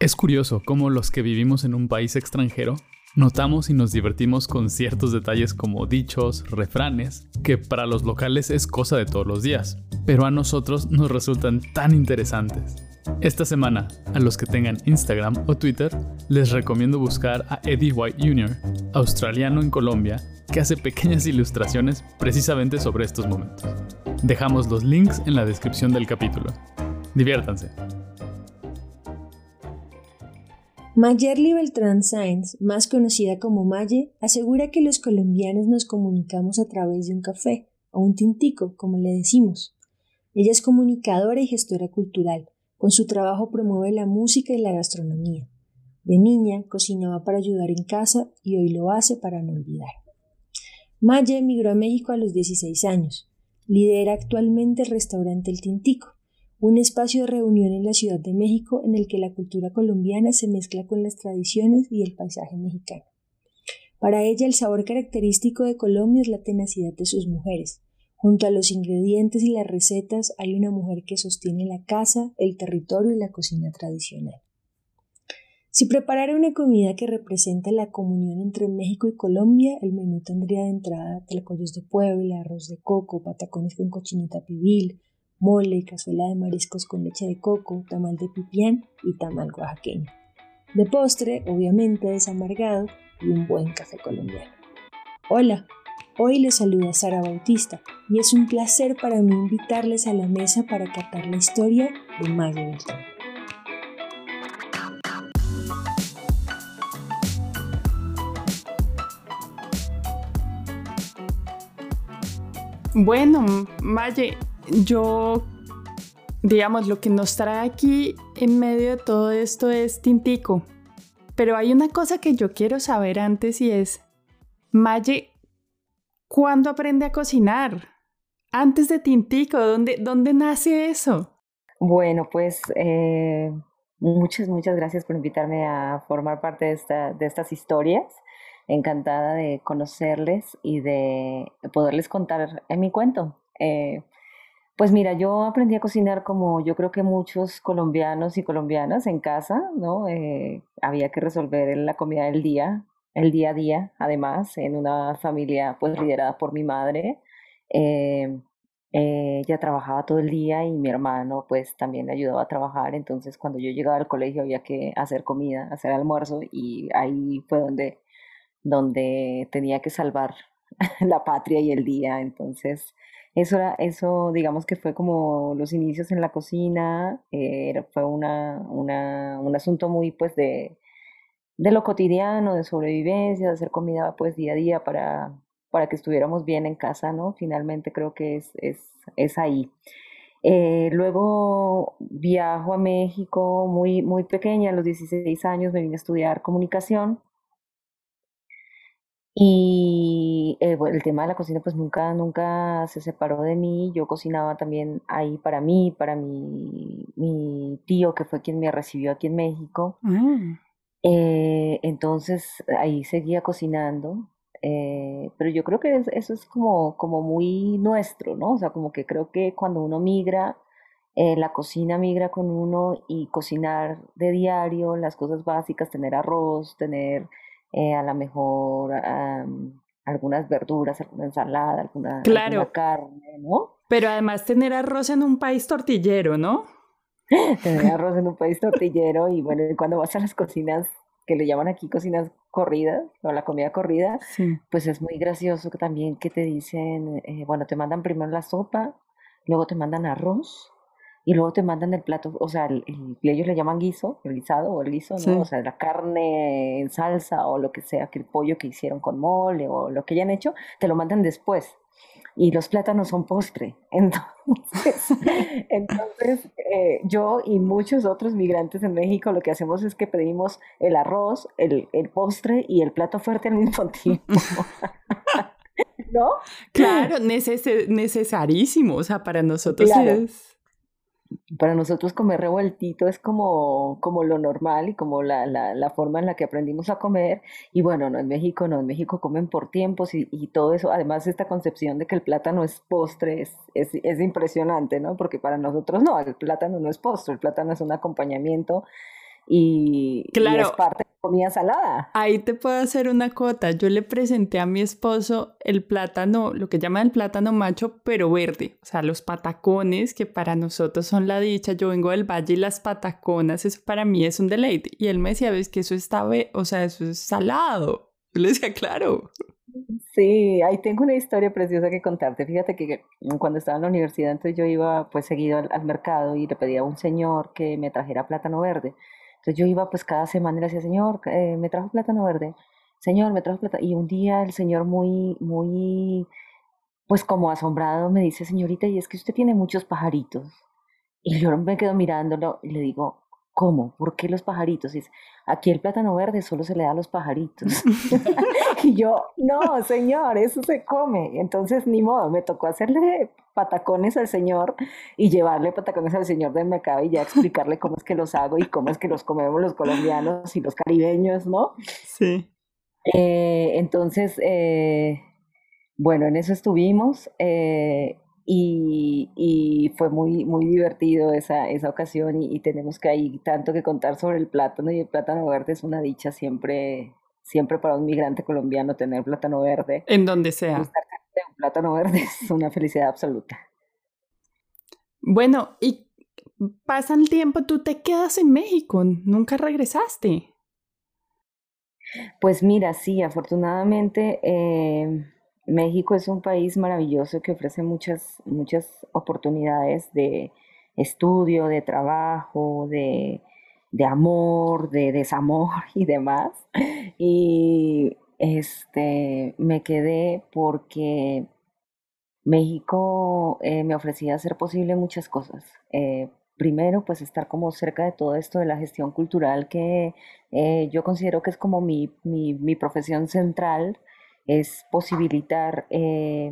Es curioso cómo los que vivimos en un país extranjero notamos y nos divertimos con ciertos detalles como dichos, refranes, que para los locales es cosa de todos los días, pero a nosotros nos resultan tan interesantes. Esta semana, a los que tengan Instagram o Twitter, les recomiendo buscar a Eddie White Jr., australiano en Colombia, que hace pequeñas ilustraciones precisamente sobre estos momentos. Dejamos los links en la descripción del capítulo. Diviértanse. Mayerly Beltrán Sainz, más conocida como Maye, asegura que los colombianos nos comunicamos a través de un café, o un tintico, como le decimos. Ella es comunicadora y gestora cultural. Con su trabajo promueve la música y la gastronomía. De niña cocinaba para ayudar en casa y hoy lo hace para no olvidar. Maye emigró a México a los 16 años. Lidera actualmente el restaurante El Tintico, un espacio de reunión en la Ciudad de México en el que la cultura colombiana se mezcla con las tradiciones y el paisaje mexicano. Para ella el sabor característico de Colombia es la tenacidad de sus mujeres. Junto a los ingredientes y las recetas hay una mujer que sostiene la casa, el territorio y la cocina tradicional. Si preparara una comida que representa la comunión entre México y Colombia, el menú tendría de entrada tlacoyos de Puebla, arroz de coco, patacones con cochinita pibil, mole, cazuela de mariscos con leche de coco, tamal de pipián y tamal oaxaqueño. De postre, obviamente desamargado y un buen café colombiano. Hola, hoy les saluda Sara Bautista y es un placer para mí invitarles a la mesa para catar la historia de Maya Beltrán. Bueno, Maye, yo, digamos, lo que nos trae aquí en medio de todo esto es Tintico. Pero hay una cosa que yo quiero saber antes y es, Maye, ¿cuándo aprende a cocinar? Antes de Tintico, ¿dónde, dónde nace eso? Bueno, pues eh, muchas, muchas gracias por invitarme a formar parte de, esta, de estas historias. Encantada de conocerles y de poderles contar en mi cuento. Eh, pues mira, yo aprendí a cocinar como yo creo que muchos colombianos y colombianas en casa, ¿no? Eh, había que resolver la comida del día, el día a día, además, en una familia pues liderada por mi madre. Eh, eh, ella trabajaba todo el día y mi hermano pues también le ayudaba a trabajar, entonces cuando yo llegaba al colegio había que hacer comida, hacer almuerzo y ahí fue donde, donde tenía que salvar la patria y el día, entonces eso, era, eso digamos que fue como los inicios en la cocina, eh, fue una, una, un asunto muy pues de, de lo cotidiano, de sobrevivencia, de hacer comida pues día a día para, para que estuviéramos bien en casa, ¿no? Finalmente creo que es, es, es ahí. Eh, luego viajo a México muy, muy pequeña, a los 16 años me vine a estudiar comunicación y eh, el tema de la cocina pues nunca, nunca se separó de mí. Yo cocinaba también ahí para mí, para mi, mi tío que fue quien me recibió aquí en México. Mm. Eh, entonces ahí seguía cocinando. Eh, pero yo creo que eso es como, como muy nuestro, ¿no? O sea, como que creo que cuando uno migra, la cocina migra con uno y cocinar de diario, las cosas básicas, tener arroz, tener eh, a lo mejor algunas verduras, alguna ensalada, alguna, carne, ¿no? Pero además tener arroz en un país tortillero, ¿no? tener arroz en un país tortillero y bueno, cuando vas a las cocinas que le llaman aquí cocinas corridas o la comida corrida, pues es muy gracioso también que te dicen, eh, bueno, te mandan primero la sopa, luego te mandan arroz, y luego te mandan el plato, o sea, el, ellos le llaman guiso, el guisado o el guiso, ¿no? O sea, la carne en salsa o lo que sea, que el pollo que hicieron con mole o lo que hayan hecho, te lo mandan después. Y los plátanos son postre. Entonces, entonces eh, yo y muchos otros migrantes en México lo que hacemos es que pedimos el arroz, el, el postre y el plato fuerte al mismo tiempo. ¿No? Claro, necesarísimo. O sea, para nosotros es para nosotros comer revueltito es como, como lo normal y como la, la, la, forma en la que aprendimos a comer. Y bueno, no en México, no, en México comen por tiempos y, y todo eso. Además, esta concepción de que el plátano es postre es, es, es, impresionante, ¿no? Porque para nosotros no, el plátano no es postre, el plátano es un acompañamiento y, claro, es parte de comida salada. Ahí te puedo hacer una cota. Yo le presenté a mi esposo el plátano, lo que llaman el plátano macho, pero verde. O sea, los patacones, que para nosotros son la dicha. Yo vengo del valle y las pataconas, eso para mí es un deleite. Y él me decía, ves que eso está, o sea, eso es salado. Yo le decía, claro. Sí, ahí tengo una historia preciosa que contarte. Fíjate que cuando estaba en la universidad, entonces yo iba pues seguido al, al mercado y le pedía a un señor que me trajera plátano verde. Entonces yo iba pues cada semana y le decía, señor, eh, me trajo plátano verde, señor, me trajo plátano. Y un día el señor muy, muy, pues como asombrado me dice, señorita, y es que usted tiene muchos pajaritos. Y yo me quedo mirándolo y le digo, ¿cómo? ¿Por qué los pajaritos? Y dice, aquí el plátano verde solo se le da a los pajaritos. y yo, no, señor, eso se come. Entonces, ni modo, me tocó hacerle patacones al señor y llevarle patacones al señor del mercado y ya explicarle cómo es que los hago y cómo es que los comemos los colombianos y los caribeños, ¿no? Sí. Eh, entonces, eh, bueno, en eso estuvimos. Eh, y, fue muy, muy divertido esa, esa ocasión y, tenemos que hay tanto que contar sobre el plátano y el plátano verde es una dicha siempre, siempre para un migrante colombiano tener plátano verde. En donde sea. Un plátano verde es una felicidad absoluta. Bueno, y pasa el tiempo, tú te quedas en México, nunca regresaste. Pues mira, sí, afortunadamente eh, México es un país maravilloso que ofrece muchas, muchas oportunidades de estudio, de trabajo, de, amor, de desamor y demás. Y este, me quedé porque México eh, me ofrecía hacer posible muchas cosas. Eh, primero, pues estar como cerca de todo esto de la gestión cultural que eh, yo considero que es como mi, mi profesión central es posibilitar eh,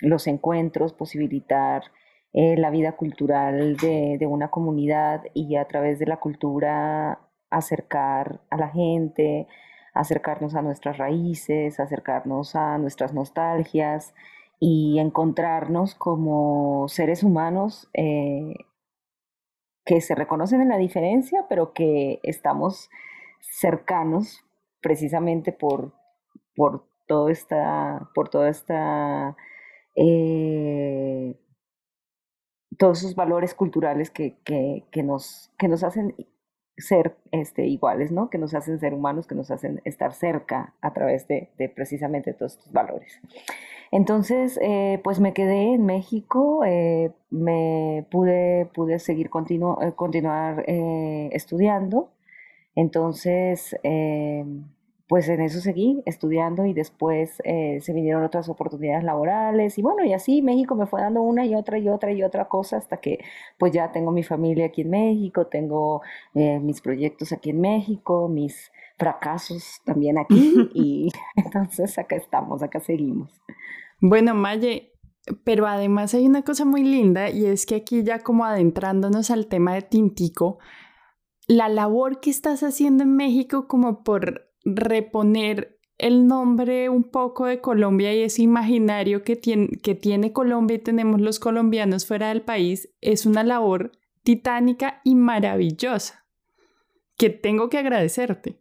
los encuentros, posibilitar eh, la vida cultural de, una comunidad y a través de la cultura acercar a la gente, acercarnos a nuestras raíces, acercarnos a nuestras nostalgias y encontrarnos como seres humanos eh, que se reconocen en la diferencia, pero que estamos cercanos precisamente por, por todo esta, por toda esta, eh, todos esos valores culturales que, que, que, nos, que nos hacen ser este, iguales, ¿no? Que nos hacen ser humanos, que nos hacen estar cerca a través de, de precisamente todos estos valores. Entonces, eh, pues me quedé en México, eh, me pude, pude seguir continu continuar estudiando. Entonces, pues en eso seguí estudiando y después eh, se vinieron otras oportunidades laborales y bueno, y así México me fue dando una y otra y otra y otra cosa hasta que pues ya tengo mi familia aquí en México, tengo eh, mis proyectos aquí en México, mis fracasos también aquí y entonces acá estamos, acá seguimos. Bueno, Maye, pero además hay una cosa muy linda y es que aquí ya como adentrándonos al tema de Tintico, la labor que estás haciendo en México como por reponer el nombre un poco de Colombia y ese imaginario que tiene, que tiene Colombia y tenemos los colombianos fuera del país es una labor titánica y maravillosa que tengo que agradecerte.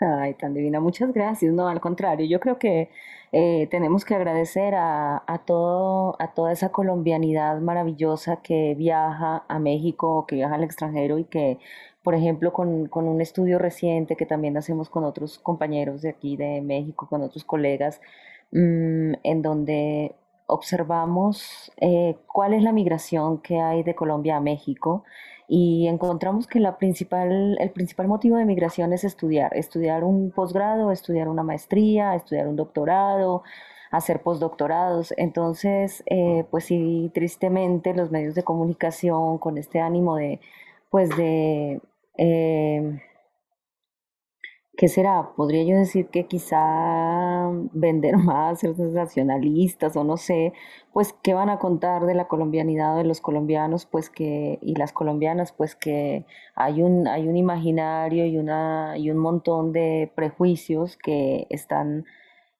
Ay, tan divina, muchas gracias. No, al contrario, yo creo que eh, tenemos que agradecer a, a, todo, a toda esa colombianidad maravillosa que viaja a México, que viaja al extranjero y que por ejemplo, con, un estudio reciente que también hacemos con otros compañeros de aquí de México, con otros colegas, mm, en donde observamos eh, cuál es la migración que hay de Colombia a México y encontramos que la principal, el principal motivo de migración es estudiar, estudiar un posgrado, estudiar una maestría, estudiar un doctorado, hacer postdoctorados. Entonces, eh, pues sí, tristemente los medios de comunicación con este ánimo de, pues de eh, ¿Qué será? Podría yo decir que quizá vender más, ser sensacionalistas o no sé, pues qué van a contar de la colombianidad de los colombianos, pues que y las colombianas, pues que hay un hay un imaginario y una y un montón de prejuicios que están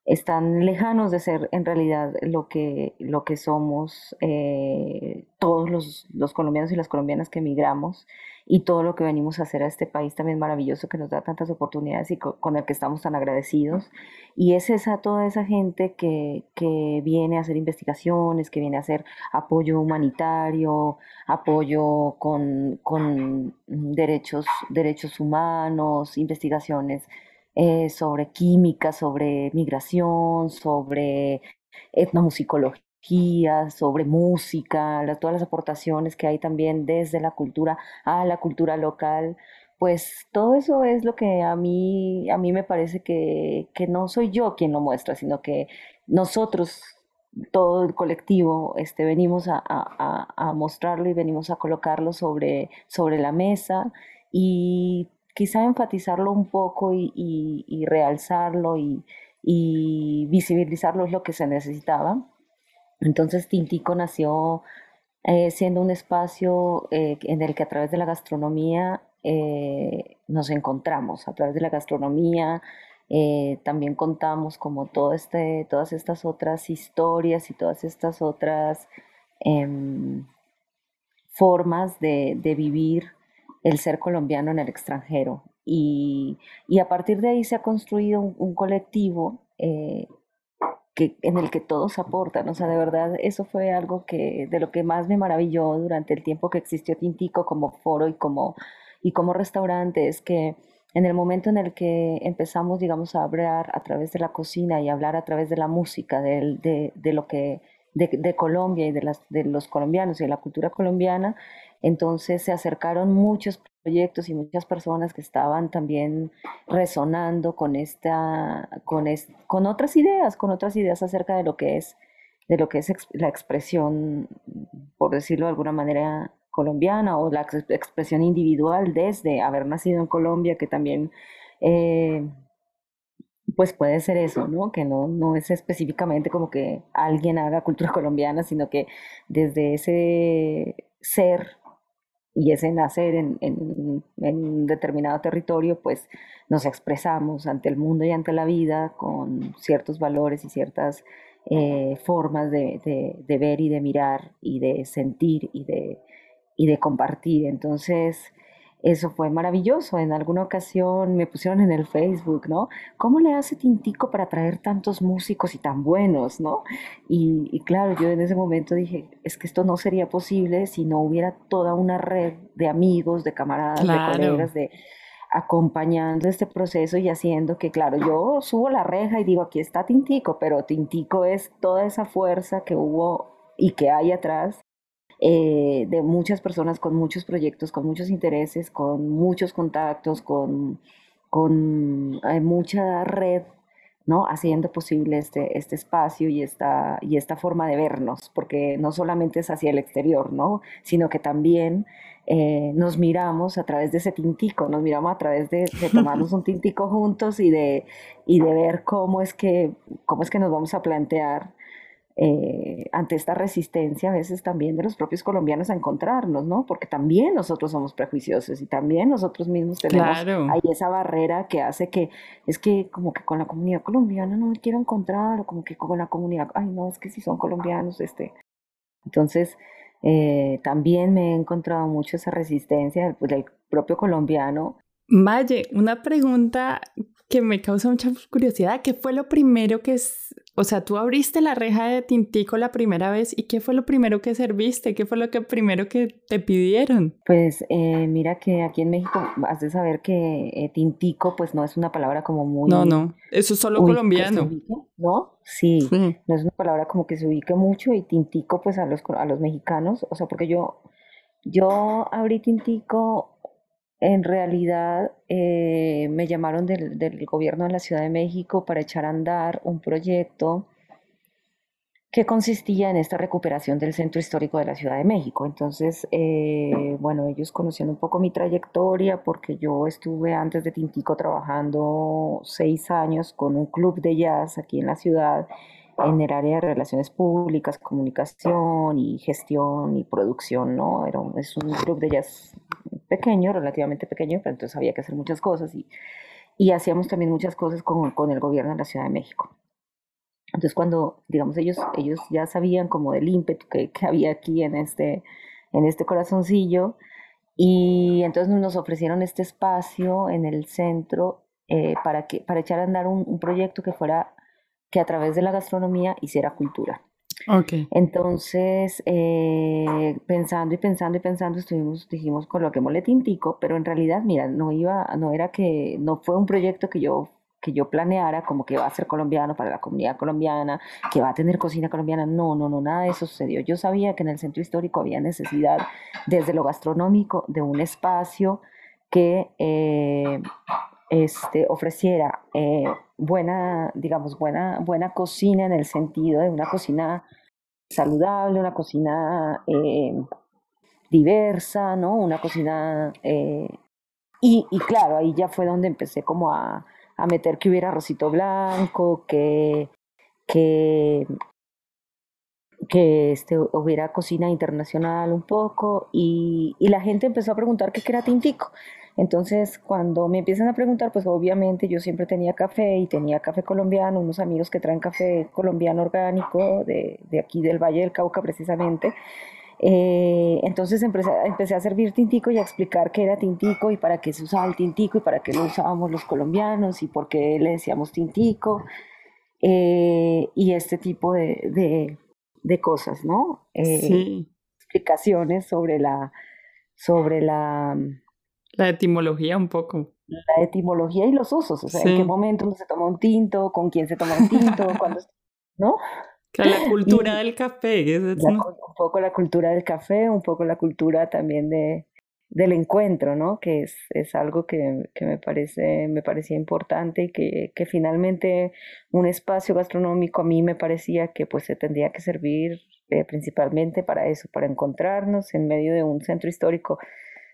están lejanos de ser en realidad lo que, lo que somos eh, todos los, los, colombianos y las colombianas que emigramos y todo lo que venimos a hacer a este país también maravilloso que nos da tantas oportunidades y con, el que estamos tan agradecidos. Y es esa, toda esa gente que, que viene a hacer investigaciones, que viene a hacer apoyo humanitario, apoyo con, con derechos, derechos humanos, investigaciones eh, sobre química, sobre migración, sobre etnomusicología, sobre música, todas las aportaciones que hay también desde la cultura a la cultura local, pues todo eso es lo que a mí, a mí me parece que, que no soy yo quien lo muestra, sino que nosotros, todo el colectivo, este, venimos a, a, a mostrarlo y venimos a colocarlo sobre, sobre la mesa y quizá enfatizarlo un poco y, realzarlo y, visibilizarlo es lo que se necesitaba. Entonces Tintico nació eh, siendo un espacio eh, en el que a través de la gastronomía eh, nos encontramos, a través de la gastronomía también contamos como todo este, todas estas otras historias y todas estas otras em, formas de, de vivir el ser colombiano en el extranjero. Y, a partir de ahí se ha construido un, colectivo eh, que, en el que todos aportan. O sea, de verdad, eso fue algo que de lo que más me maravilló durante el tiempo que existió Tintico como foro y como, y como restaurante, es que en el momento en el que empezamos, digamos, a hablar a través de la cocina y hablar a través de la música, de, de, lo que de, Colombia y de, las, de los colombianos y de la cultura colombiana, entonces se acercaron muchos proyectos y muchas personas que estaban también resonando con esta, con, con otras ideas, con otras ideas acerca de lo que es, de lo que es la expresión, por decirlo de alguna manera, colombiana o la expresión individual desde haber nacido en Colombia, que también eh, pues puede ser eso, ¿no? Que no, no es específicamente como que alguien haga cultura colombiana, sino que desde ese ser y ese nacer en, en, un determinado territorio, pues nos expresamos ante el mundo y ante la vida con ciertos valores y ciertas eh, formas de, de, ver y de mirar y de sentir y de, y de compartir. Entonces, eso fue maravilloso. En alguna ocasión me pusieron en el Facebook, ¿no? ¿Cómo le hace Tintico para traer tantos músicos y tan buenos, ¿no? Y, claro, yo en ese momento dije, es que esto no sería posible si no hubiera toda una red de amigos, de camaradas, de colegas, de acompañando este proceso y haciendo que, claro, yo subo la reja y digo, aquí está Tintico, pero Tintico es toda esa fuerza que hubo y que hay atrás eh, de muchas personas con muchos proyectos, con muchos intereses, con muchos contactos, con, con eh, mucha red, ¿no? Haciendo posible este, este espacio y esta, y esta forma de vernos, porque no solamente es hacia el exterior, ¿no? Sino que también eh, nos miramos a través de ese tintico, nos miramos a través de, de tomarnos un tintico juntos y de, y de ver cómo es, que, cómo es que nos vamos a plantear eh, ante esta resistencia a veces también de los propios colombianos a encontrarnos, ¿no? Porque también nosotros somos prejuiciosos y también nosotros mismos tenemos ahí esa barrera que hace que es que como que con la comunidad colombiana no me quiero encontrar o como que con la comunidad, ay no, es que si son colombianos, este. Entonces, eh, también me he encontrado mucho esa resistencia pues, del propio colombiano. Maye, una pregunta que me causa mucha curiosidad. ¿Qué fue lo primero que es, o sea, tú abriste la reja de Tintico la primera vez y qué fue lo primero que serviste? ¿Qué fue lo que primero que te pidieron? Pues eh, mira que aquí en México has de saber que eh, Tintico pues no es una palabra como muy... No, no, eso es solo colombiano. ¿No? Sí, no es una palabra como que se ubique mucho y Tintico pues a los, a los mexicanos, o sea, porque yo, yo abrí Tintico en realidad eh, me llamaron del, gobierno de la Ciudad de México para echar a andar un proyecto que consistía en esta recuperación del centro histórico de la Ciudad de México. Entonces, eh, bueno, ellos conocían un poco mi trayectoria porque yo estuve antes de Tintico trabajando seis años con un club de jazz aquí en la ciudad en el área de relaciones públicas, comunicación y gestión y producción, ¿no? Era es un club de jazz pequeño, relativamente pequeño, pero entonces había que hacer muchas cosas y, y hacíamos también muchas cosas con, con, el gobierno de la Ciudad de México. Entonces cuando, digamos, ellos, ellos ya sabían como del ímpetu que, que había aquí en este, en este corazoncillo, y entonces nos ofrecieron este espacio en el centro eh, para, que, para echar a andar un, un, proyecto que fuera, que a través de la gastronomía hiciera cultura. Okay. Entonces, eh, pensando y pensando y pensando, estuvimos, dijimos, coloquémosle tintico, pero en realidad, mira, no iba, no era que, no fue un proyecto que yo que yo planeara como que va a ser colombiano para la comunidad colombiana, que va a tener cocina colombiana. No, no, no, nada de eso sucedió. Yo sabía que en el centro histórico había necesidad, desde lo gastronómico, de un espacio que eh, este, ofreciera eh, buena, digamos, buena, buena cocina en el sentido de una cocina saludable, una cocina eh, diversa, ¿no? Una cocina... y, y claro, ahí ya fue donde empecé como a, a meter que hubiera arrocito blanco, que, que, que este, hubiera cocina internacional un poco y, y la gente empezó a preguntar qué era tintico. Entonces, cuando me empiezan a preguntar, pues obviamente yo siempre tenía café y tenía café colombiano, unos amigos que traen café colombiano orgánico de, de aquí del Valle del Cauca precisamente. Eh, entonces empecé, empecé, a servir tintico y a explicar qué era tintico y para qué se usaba el tintico y para qué lo usábamos los colombianos y por qué le decíamos tintico eh, y este tipo de, de, de cosas, ¿no? Eh, sí. Explicaciones sobre la, sobre la... La etimología un poco. La etimología y los usos, o sea, en qué momento uno se toma un tinto, con quién se toma un tinto, cuándo, ¿no? Que la cultura del café. un poco la cultura del café, un poco la cultura también de, del encuentro, ¿no? Que es, es algo que, que, me, parece, me parecía importante y que, que, finalmente un espacio gastronómico a mí me parecía que pues se tendría que servir eh, principalmente para eso, para encontrarnos en medio de un centro histórico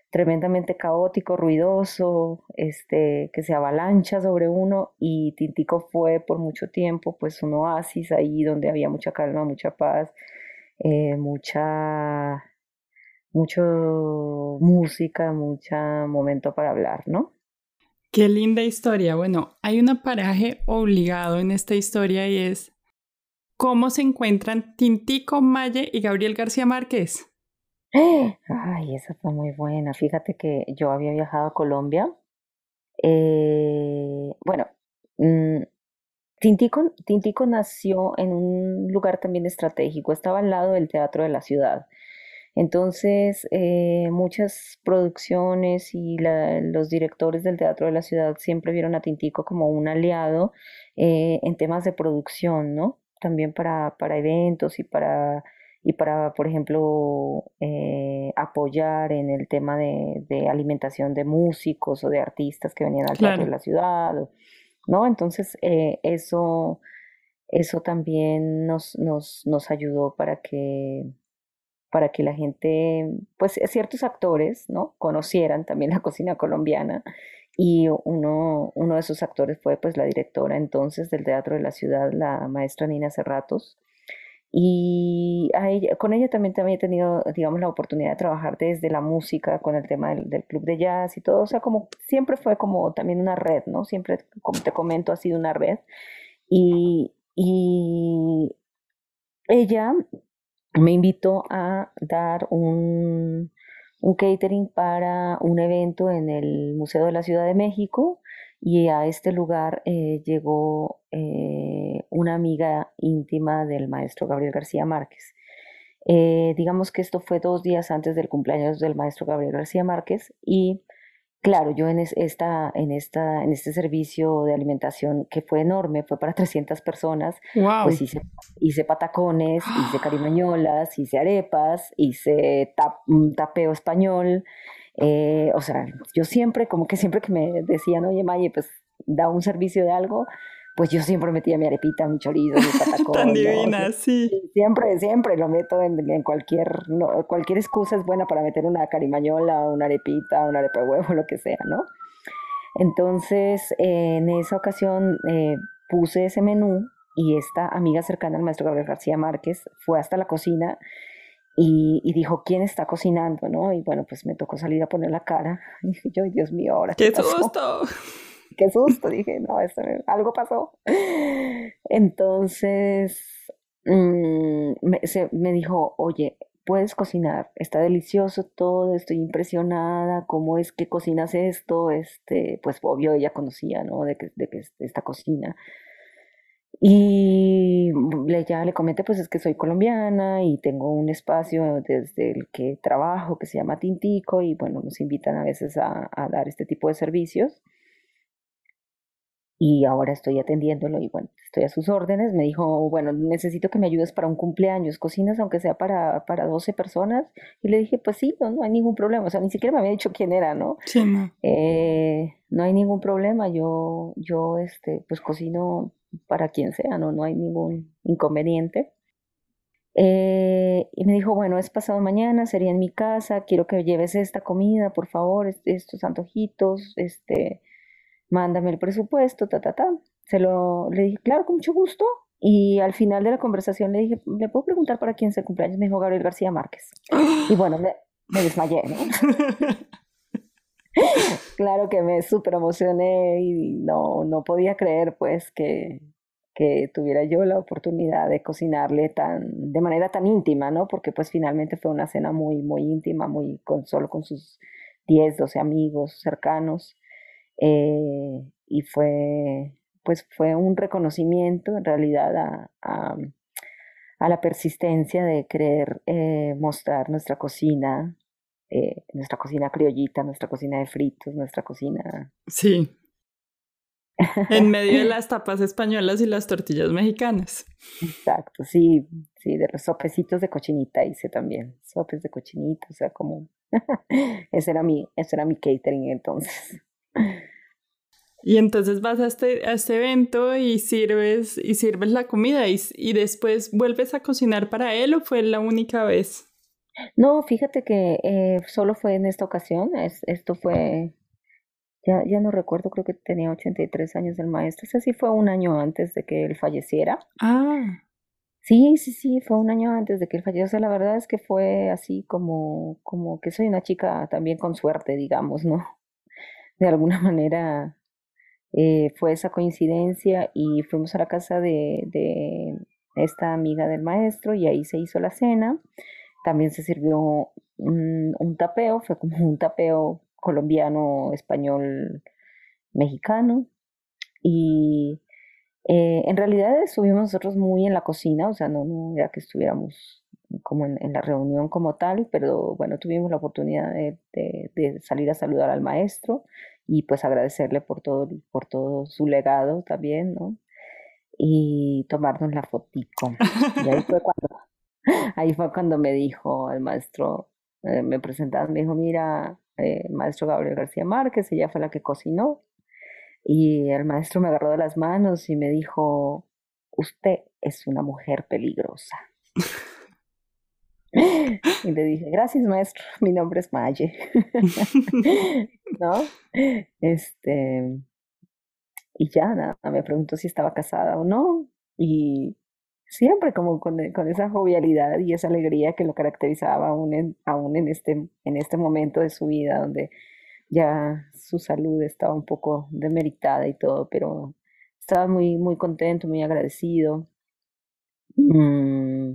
tremendamente caótico, ruidoso, este, que se avalancha sobre uno y Tintico fue por mucho tiempo pues un oasis ahí donde había mucha calma, mucha paz, eh, mucha, mucho música, mucho momento para hablar, ¿no? Qué linda historia. Bueno, hay un paraje obligado en esta historia y es cómo se encuentran Tintico Maye y Gabriel García Márquez. Ay, esa fue muy buena. Fíjate que yo había viajado a Colombia. Eh, bueno, mm, Tintico, Tintico nació en un lugar también estratégico, estaba al lado del Teatro de la Ciudad. Entonces, eh, muchas producciones y los directores del Teatro de la Ciudad siempre vieron a Tintico como un aliado eh, en temas de producción, ¿no? También para, para eventos y para y para, por ejemplo, eh, apoyar en el tema de, de, alimentación de músicos o de artistas que venían al teatro de la ciudad, ¿no? Entonces, eh, eso, eso también nos, nos, nos ayudó para que para que la gente, pues ciertos actores, ¿no? Conocieran también la cocina colombiana y uno, uno de esos actores fue pues la directora entonces del Teatro de la Ciudad, la maestra Nina Cerratos, y con ella también, también he tenido, digamos, la oportunidad de trabajar desde la música, con el tema del, club de jazz y todo. O sea, como siempre fue como también una red, ¿no? Siempre, como te comento, ha sido una red. Y, y ella me invitó a dar un, un catering para un evento en el Museo de la Ciudad de México y a este lugar eh, llegó eh, una amiga íntima del maestro Gabriel García Márquez. Eh, digamos que esto fue dos días antes del cumpleaños del maestro Gabriel García Márquez y claro, yo en, esta, en, esta, en este servicio de alimentación que fue enorme, fue para 300 personas, pues hice, hice patacones, hice carimañolas, hice arepas, hice tapeo español, eh, o sea, yo siempre, como que siempre que me decían, oye, Maye, pues da un servicio de algo, pues yo siempre metía mi arepita, mi chorizo, mi patacón. Tan divina, sí. Siempre, siempre lo meto en, cualquier, cualquier excusa es buena para meter una carimañola, una arepita, una arepa de huevo, lo que sea, ¿no? Entonces, en esa ocasión eh, puse ese menú y esta amiga cercana al maestro Gabriel García Márquez fue hasta la cocina y, dijo, ¿quién está cocinando? ¿no? Y bueno, pues me tocó salir a poner la cara. Y yo, Dios mío, ahora. ¡Qué, susto! qué susto, dije, no, eso, algo pasó. Entonces mm, me, me dijo, oye, puedes cocinar, está delicioso todo, estoy impresionada, ¿cómo es que cocinas esto? Este, pues obvio ella conocía, ¿no? De que, de que esta cocina. Y le, ya le comenté, pues es que soy colombiana y tengo un espacio desde el que trabajo que se llama Tintico y bueno, nos invitan a veces a, a dar este tipo de servicios y ahora estoy atendiéndolo y bueno, estoy a sus órdenes. Me dijo, bueno, necesito que me ayudes para un cumpleaños, cocinas aunque sea para, para 12 personas. Y le dije, pues sí, no, no hay ningún problema. O sea, ni siquiera me había dicho quién era, ¿no? Sí, no. Eh, no hay ningún problema. Yo, yo, este, pues cocino para quien sea, ¿no? No hay ningún inconveniente. Eh, y me dijo, bueno, es pasado mañana, sería en mi casa, quiero que lleves esta comida, por favor, estos antojitos, este, mándame el presupuesto, ta, ta, ta. Se lo, le dije, claro, con mucho gusto. Y al final de la conversación le dije, ¿le puedo preguntar para quién se cumpleaños? Me dijo Gabriel García Márquez. Y bueno, me, desmayé, ¿no? claro que me súper emocioné y no, no podía creer pues que, que tuviera yo la oportunidad de cocinarle tan, de manera tan íntima, ¿no? Porque pues finalmente fue una cena muy, muy íntima, muy con, solo con sus 10, 12 amigos cercanos. Eh, y fue, pues fue un reconocimiento en realidad a, a, la persistencia de querer eh, mostrar nuestra cocina, eh, nuestra cocina criollita, nuestra cocina de fritos, nuestra cocina... Sí. En medio de las tapas españolas y las tortillas mexicanas. Exacto, sí, sí, de los sopecitos de cochinita hice también, sopes de cochinita, o sea, como, ese era mi, ese era mi catering entonces. Y entonces vas a este, a este evento y sirves, y sirves la comida y, y, después vuelves a cocinar para él o fue la única vez? No, fíjate que eh, solo fue en esta ocasión. Es, esto fue, ya, ya no recuerdo, creo que tenía 83 años el maestro. O sea, sí fue un año antes de que él falleciera. Ah. Sí, sí, sí, fue un año antes de que él falleciera. La verdad es que fue así como, como que soy una chica también con suerte, digamos, ¿no? De alguna manera eh, fue esa coincidencia y fuimos a la casa de, de, esta amiga del maestro y ahí se hizo la cena. También se sirvió un, tapeo, fue como un tapeo colombiano, español, mexicano. Y eh, en realidad estuvimos nosotros muy en la cocina, o sea, no, no ya que estuviéramos como en, la reunión como tal, pero bueno, tuvimos la oportunidad de, salir a saludar al maestro y pues agradecerle por todo, por todo su legado también, ¿no? Y tomarnos la fotico. Y ahí fue cuando, ahí fue cuando me dijo el maestro, eh, me presentaron, me dijo, mira, eh, maestro Gabriel García Márquez, ella fue la que cocinó. Y el maestro me agarró de las manos y me dijo, usted es una mujer peligrosa. Y le dije, gracias maestro, mi nombre es Maye. ¿No? Este, y ya nada, me preguntó si estaba casada o no. Y siempre como con, con, esa jovialidad y esa alegría que lo caracterizaba aún en, aún en, este, en este momento de su vida, donde ya su salud estaba un poco demeritada y todo, pero estaba muy, muy contento, muy agradecido. Mm,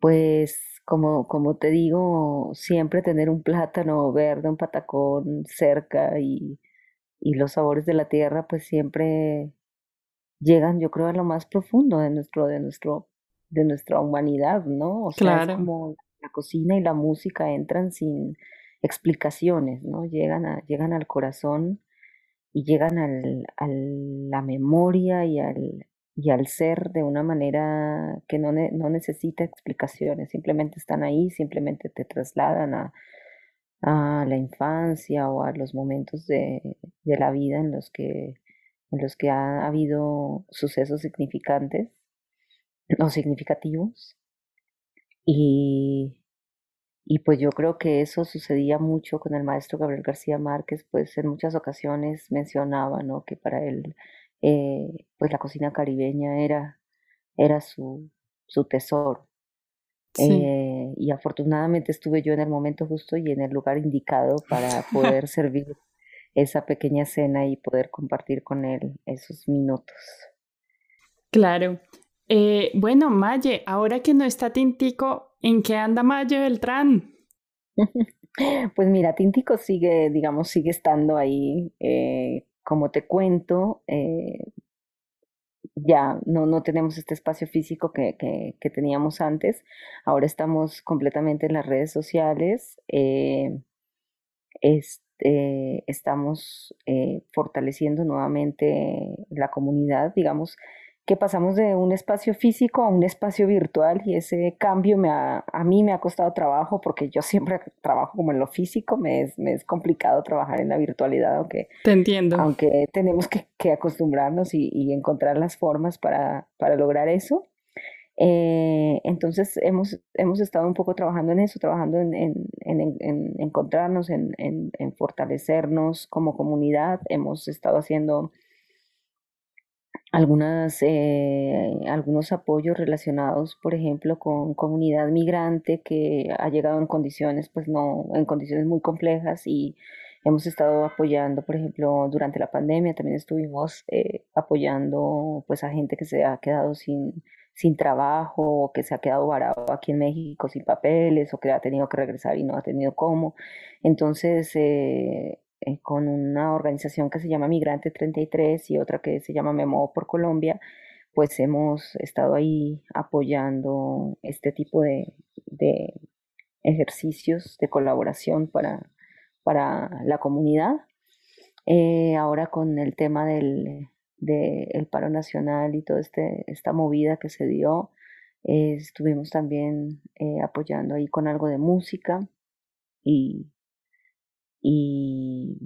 pues como, como te digo, siempre tener un plátano verde, un patacón cerca y, y los sabores de la tierra, pues siempre llegan, yo creo, a lo más profundo de nuestro, de nuestro, de nuestra humanidad, ¿no? O sea, es como la cocina y la música entran sin explicaciones, ¿no? Llegan a, llegan al corazón y llegan al, a la memoria y al, y al ser de una manera que no, no necesita explicaciones, simplemente están ahí, simplemente te trasladan a, a la infancia o a los momentos de, de, la vida en los que, en los que ha habido sucesos significantes o significativos. Y, y pues yo creo que eso sucedía mucho con el maestro Gabriel García Márquez, pues en muchas ocasiones mencionaba, ¿no? Que para él eh, pues la cocina caribeña era, era su, su tesoro. Eh, y afortunadamente estuve yo en el momento justo y en el lugar indicado para poder servir esa pequeña cena y poder compartir con él esos minutos. Claro. Eh, bueno, Maye, ahora que no está Tintico, ¿en qué anda Maye Beltrán? Pues mira, Tintico sigue, digamos, sigue estando ahí. Eh, como te cuento, eh, ya no, no tenemos este espacio físico que, que, teníamos antes. Ahora estamos completamente en las redes sociales. Eh, este, estamos fortaleciendo nuevamente la comunidad, digamos, que pasamos de un espacio físico a un espacio virtual y ese cambio me a mí me ha costado trabajo porque yo siempre trabajo como en lo físico, me es, me es complicado trabajar en la virtualidad, aunque, Te entiendo. aunque tenemos que, que acostumbrarnos y, y, encontrar las formas para, para lograr eso. Eh, entonces hemos, hemos estado un poco trabajando en eso, trabajando en, en, en, en encontrarnos, en, fortalecernos como comunidad. Hemos estado haciendo algunas, eh, algunos apoyos relacionados, por ejemplo, con comunidad migrante que ha llegado en condiciones, pues no, en condiciones muy complejas y hemos estado apoyando, por ejemplo, durante la pandemia también estuvimos eh, apoyando pues a gente que se ha quedado sin, sin trabajo o que se ha quedado varado aquí en México sin papeles o que ha tenido que regresar y no ha tenido cómo. Entonces, eh, eh, con una organización que se llama Migrante 33 y otra que se llama Memo por Colombia, pues hemos estado ahí apoyando este tipo de, ejercicios de colaboración para, para la comunidad. Eh, ahora con el tema del, paro nacional y toda este, esta movida que se dio, eh, estuvimos también apoyando ahí con algo de música y y...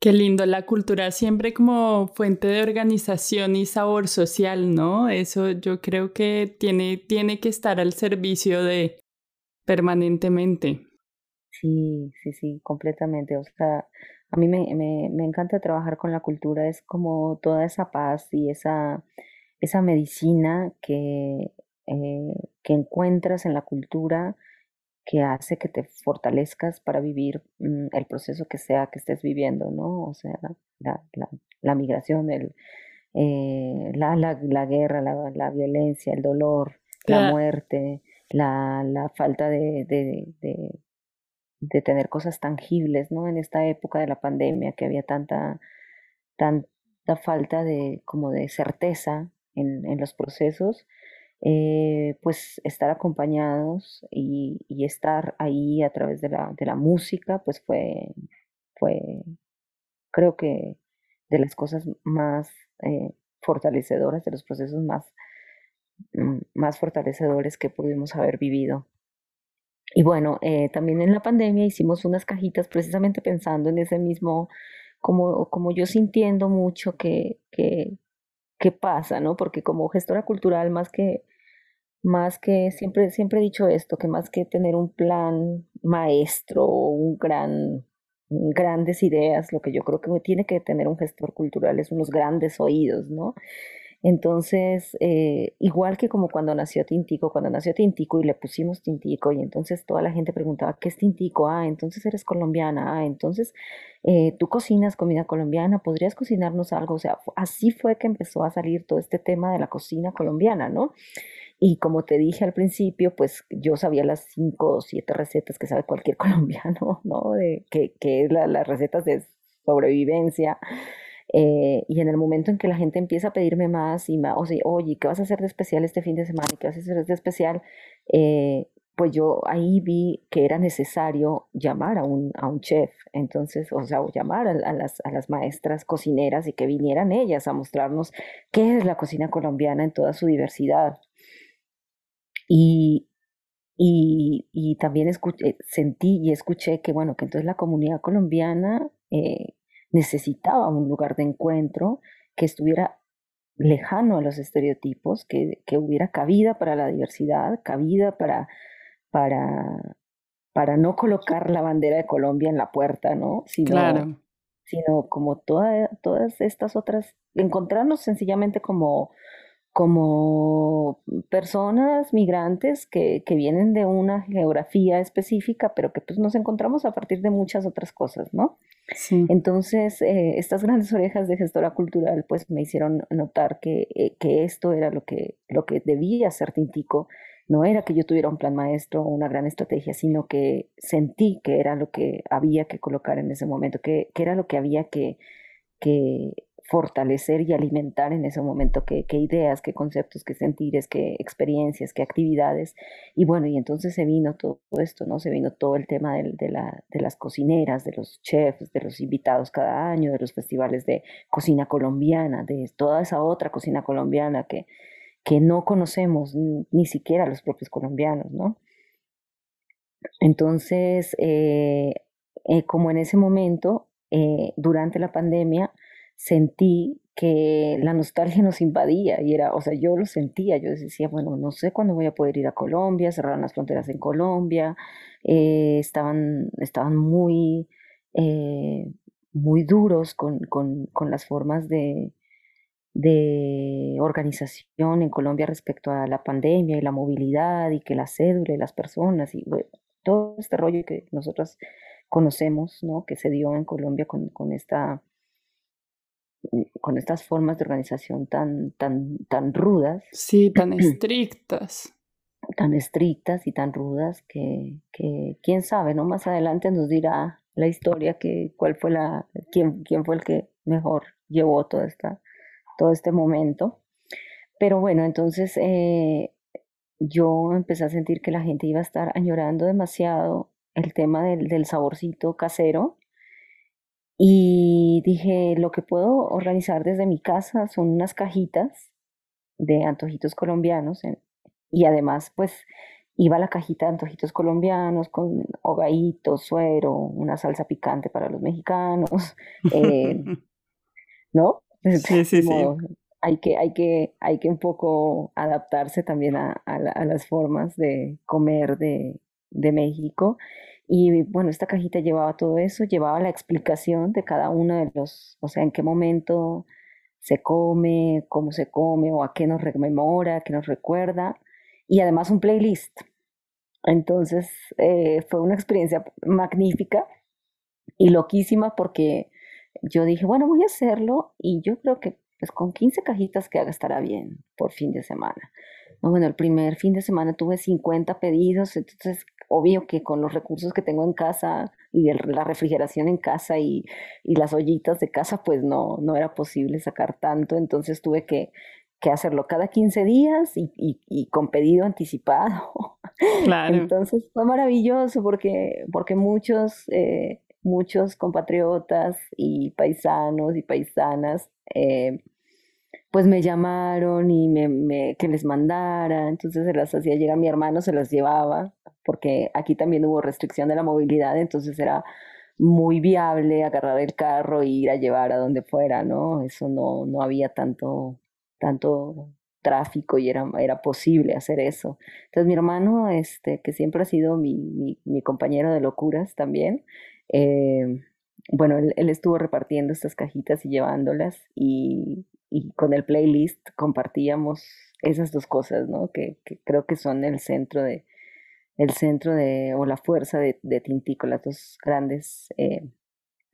Qué lindo, la cultura siempre como fuente de organización y sabor social, ¿no? Eso yo creo que tiene, tiene que estar al servicio de permanentemente. Sí, sí, sí, completamente. O sea, a mí me, me, me encanta trabajar con la cultura, es como toda esa paz y esa, esa medicina que, eh, que encuentras en la cultura que hace que te fortalezcas para vivir mm, el proceso que sea que estés viviendo, ¿no? O sea, la, la, la migración, el, eh, la, la, guerra, la, violencia, el dolor, la muerte, la, la falta de, de, de, de, tener cosas tangibles, ¿no? En esta época de la pandemia que había tanta, tanta falta de, como de certeza en, en los procesos, eh, pues estar acompañados y, estar ahí a través de la, de la música, pues fue, fue, creo que de las cosas más eh, fortalecedoras, de los procesos más, mm, más fortalecedores que pudimos haber vivido. Y bueno, eh, también en la pandemia hicimos unas cajitas precisamente pensando en ese mismo, como, como yo sintiendo mucho que, que, pasa, ¿no? Porque como gestora cultural, más que más que siempre, siempre he dicho esto, que más que tener un plan maestro o un gran, grandes ideas, lo que yo creo que tiene que tener un gestor cultural es unos grandes oídos, ¿no? Entonces, eh, igual que como cuando nació Tintico, cuando nació Tintico y le pusimos Tintico y entonces toda la gente preguntaba, ¿qué es Tintico? Ah, entonces eres colombiana, ah, entonces eh, tú cocinas comida colombiana, ¿podrías cocinarnos algo? O sea, así fue que empezó a salir todo este tema de la cocina colombiana, ¿no? Y como te dije al principio, pues yo sabía las cinco o siete recetas que sabe cualquier colombiano, ¿no? De, que, que es las recetas de sobrevivencia. Eh, y en el momento en que la gente empieza a pedirme más y más, o sea, oye, ¿qué vas a hacer de especial este fin de semana? ¿Qué vas a hacer de especial? Eh, pues yo ahí vi que era necesario llamar a un, a un chef, entonces, o sea, llamar a, a, las, a las maestras cocineras y que vinieran ellas a mostrarnos qué es la cocina colombiana en toda su diversidad. Y, y, y también escuché, sentí y escuché que, bueno, que entonces la comunidad colombiana eh, necesitaba un lugar de encuentro que estuviera lejano a los estereotipos, que, que hubiera cabida para la diversidad, cabida para, para, para no colocar la bandera de Colombia en la puerta, ¿no? Sino, claro. Sino como toda, todas estas otras, encontrarnos sencillamente como como personas migrantes que, que, vienen de una geografía específica, pero que pues nos encontramos a partir de muchas otras cosas, ¿no? Sí. Entonces, eh, estas grandes orejas de gestora cultural pues me hicieron notar que, eh, que esto era lo que, lo que debía ser Tintico. No era que yo tuviera un plan maestro o una gran estrategia, sino que sentí que era lo que había que colocar en ese momento, que, que era lo que había que, que fortalecer y alimentar en ese momento qué, ideas, qué conceptos, qué sentires, qué experiencias, qué actividades. Y bueno, y entonces se vino todo esto, ¿no? Se vino todo el tema de, la, de las cocineras, de los chefs, de los invitados cada año, de los festivales de cocina colombiana, de toda esa otra cocina colombiana que, que no conocemos ni, siquiera los propios colombianos, ¿no? Entonces, eh, eh, como en ese momento, eh, durante la pandemia, sentí que la nostalgia nos invadía y era, o sea, yo lo sentía, yo decía, bueno, no sé cuándo voy a poder ir a Colombia, cerraron las fronteras en Colombia, eh, estaban, estaban muy, eh, muy duros con, con, con las formas de, de organización en Colombia respecto a la pandemia y la movilidad y que la cédula y las personas y todo este rollo que nosotros conocemos, ¿no? Que se dio en Colombia con, con esta con estas formas de organización tan, tan, tan rudas. Sí, tan estrictas. Tan estrictas y tan rudas que, que, quién sabe, ¿no? Más adelante nos dirá la historia que cuál fue la, quién, quién fue el que mejor llevó todo, esta, todo este momento. Pero bueno, entonces eh, yo empecé a sentir que la gente iba a estar añorando demasiado el tema del, del saborcito casero y dije, lo que puedo organizar desde mi casa son unas cajitas de antojitos colombianos. y además, pues, iba la cajita de antojitos colombianos con hogaditos, suero, una salsa picante para los mexicanos. Eh, ¿No? Sí, sí, sí. Hay que, hay, que, hay que un poco adaptarse también a, a las formas de comer de, de México. Y bueno, esta cajita llevaba todo eso, llevaba la explicación de cada uno de los, o sea, en qué momento se come, cómo se come o a qué nos rememora, qué nos recuerda, y además un playlist. Entonces eh, fue una experiencia magnífica y loquísima porque yo dije, bueno, voy a hacerlo y yo creo que pues con 15 cajitas que haga estará bien por fin de semana. No, bueno, el primer fin de semana tuve 50 pedidos, entonces obvio que con los recursos que tengo en casa y la refrigeración en casa y, las ollitas de casa, pues no, no era posible sacar tanto, entonces tuve que, hacerlo cada 15 días y, con pedido anticipado. Claro. Entonces fue maravilloso porque, porque muchos, eh, muchos compatriotas y paisanos y paisanas eh, pues me llamaron y me, que les mandara, entonces se las hacía llegar mi hermano, se las llevaba, porque aquí también hubo restricción de la movilidad, entonces era muy viable agarrar el carro e ir a llevar a donde fuera, ¿no? Eso no, no había tanto, tanto tráfico y era, era posible hacer eso. Entonces mi hermano, este, que siempre ha sido mi, mi, compañero de locuras también, eh, bueno, él, él, estuvo repartiendo estas cajitas y llevándolas y y con el playlist compartíamos esas dos cosas, ¿no? Que, creo que son el centro de, el centro de, o la fuerza de, Tintico, las dos grandes eh,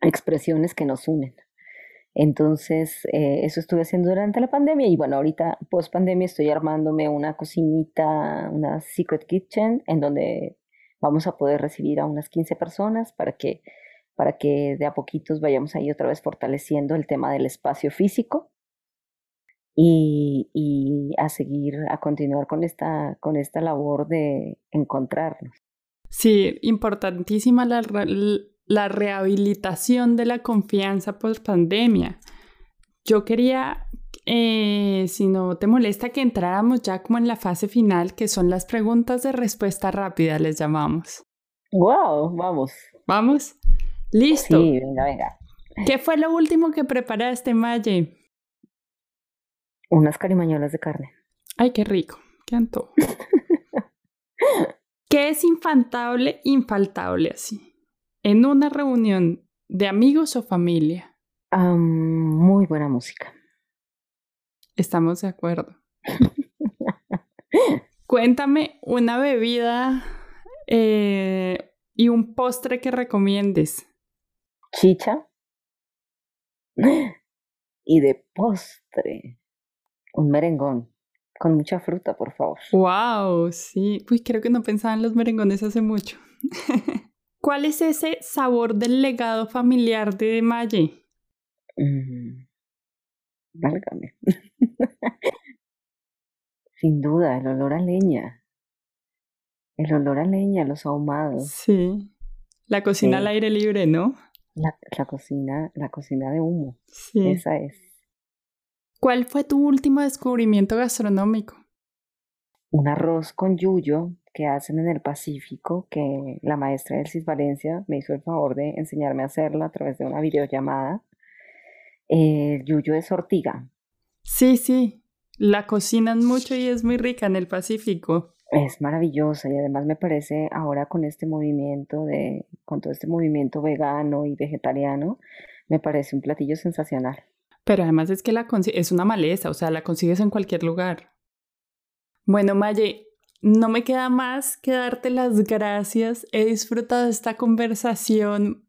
expresiones que nos unen. Entonces, eh, eso estuve haciendo durante la pandemia y bueno, ahorita post pandemia estoy armándome una cocinita, una secret kitchen, en donde vamos a poder recibir a unas 15 personas para que, para que de a poquitos vayamos ahí otra vez fortaleciendo el tema del espacio físico y, a seguir, a continuar con esta, con esta labor de encontrarnos. Sí, importantísima la, la rehabilitación de la confianza post pandemia. Yo quería, eh, si no te molesta, que entráramos ya como en la fase final, que son las preguntas de respuesta rápida, les llamamos. ¡Wow! Vamos. ¿Vamos? ¿Listo? Sí, venga, venga. ¿Qué fue lo último que preparaste, Maye? Unas carimañolas de carne. Ay, qué rico, qué antojo. ¿Qué es infantable, infaltable así? En una reunión de amigos o familia. muy buena música. Estamos de acuerdo. Cuéntame una bebida eh, y un postre que recomiendes. Chicha. Y de postre, un merengón con mucha fruta, por favor. Wow, sí. Uy, creo que no pensaba en los merengones hace mucho. ¿Cuál es ese sabor del legado familiar de Maye? Mm, válgame. Sin duda, el olor a leña. El olor a leña, los ahumados. Sí. La cocina al aire libre, ¿no? La, la, cocina, la cocina de humo. Sí. Esa es. ¿Cuál fue tu último descubrimiento gastronómico? Un arroz con yuyo que hacen en el Pacífico, que la maestra Elsis Valencia me hizo el favor de enseñarme a hacerlo a través de una videollamada. El yuyo es ortiga. Sí, sí, la cocinan mucho y es muy rica en el Pacífico. Es maravillosa y además me parece ahora con este movimiento de, con todo este movimiento vegano y vegetariano, me parece un platillo sensacional. Pero además es que la es una maleza, o sea, la consigues en cualquier lugar. Bueno, Maye, no me queda más que darte las gracias. He disfrutado esta conversación.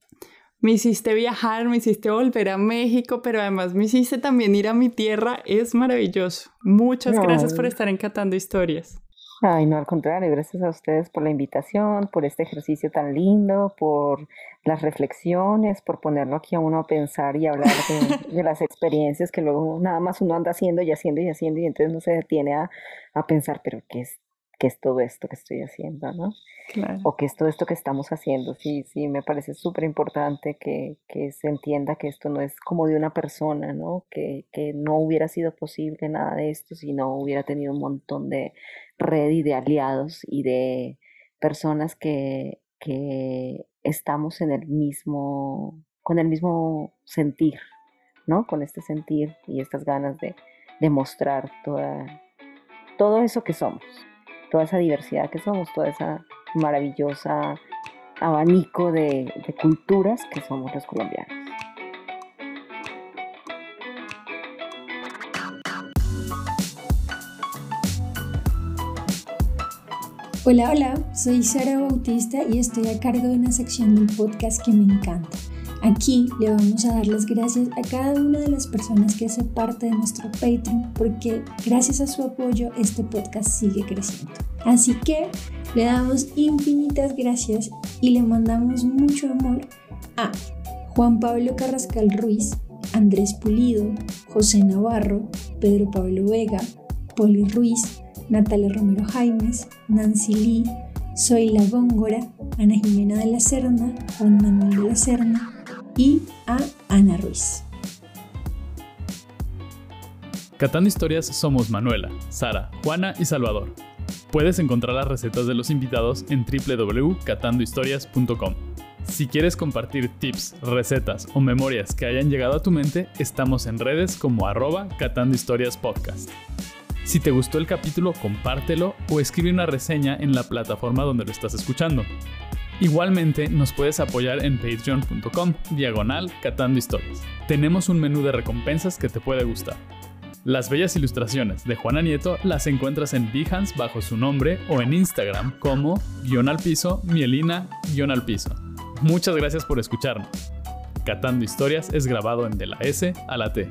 Me hiciste viajar, me hiciste volver a México, pero además me hiciste también ir a mi tierra. Es maravilloso. Muchas gracias por estar encantando historias. Ay, no, al contrario, gracias a ustedes por la invitación, por este ejercicio tan lindo, por las reflexiones, por ponerlo aquí a uno a pensar y hablar de, las experiencias que luego nada más uno anda haciendo y haciendo y haciendo y entonces no se detiene a, a pensar, pero ¿qué es qué es todo esto que estoy haciendo, ¿no? Claro. O qué es todo esto que estamos haciendo. Sí, sí, me parece súper importante que, que, se entienda que esto no es como de una persona, ¿no? Que, que, no hubiera sido posible nada de esto si no hubiera tenido un montón de red y de aliados y de personas que, que estamos en el mismo, con el mismo sentir, ¿no? Con este sentir y estas ganas de, de mostrar toda, todo eso que somos toda esa diversidad que somos, toda esa maravillosa abanico de, culturas que somos los colombianos. Hola, hola, soy Sara Bautista y estoy a cargo de una sección del podcast que me encanta Aquí le vamos a dar las gracias a cada una de las personas que hace parte de nuestro Patreon porque gracias a su apoyo este podcast sigue creciendo. Así que le damos infinitas gracias y le mandamos mucho amor a Juan Pablo Carrascal Ruiz, Andrés Pulido, José Navarro, Pedro Pablo Vega, Poli Ruiz, Natalia Romero Jaimes, Nancy Lee, Soy La Góngora, Ana Jimena de la Serna, Juan Manuel de la Serna, y a Ana Ruiz. Catando Historias somos Manuela, Sara, Juana y Salvador. Puedes encontrar las recetas de los invitados en www.catandohistorias.com. Si quieres compartir tips, recetas o memorias que hayan llegado a tu mente, estamos en redes como arroba Catando Historias Podcast. Si te gustó el capítulo, compártelo o escribe una reseña en la plataforma donde lo estás escuchando. Igualmente nos puedes apoyar en patreon.com diagonal catando historias. Tenemos un menú de recompensas que te puede gustar. Las bellas ilustraciones de Juana Nieto las encuentras en Behance bajo su nombre o en Instagram como guion al piso, mielina guion al piso. Muchas gracias por escucharnos. Catando Historias es grabado en De la S a la T.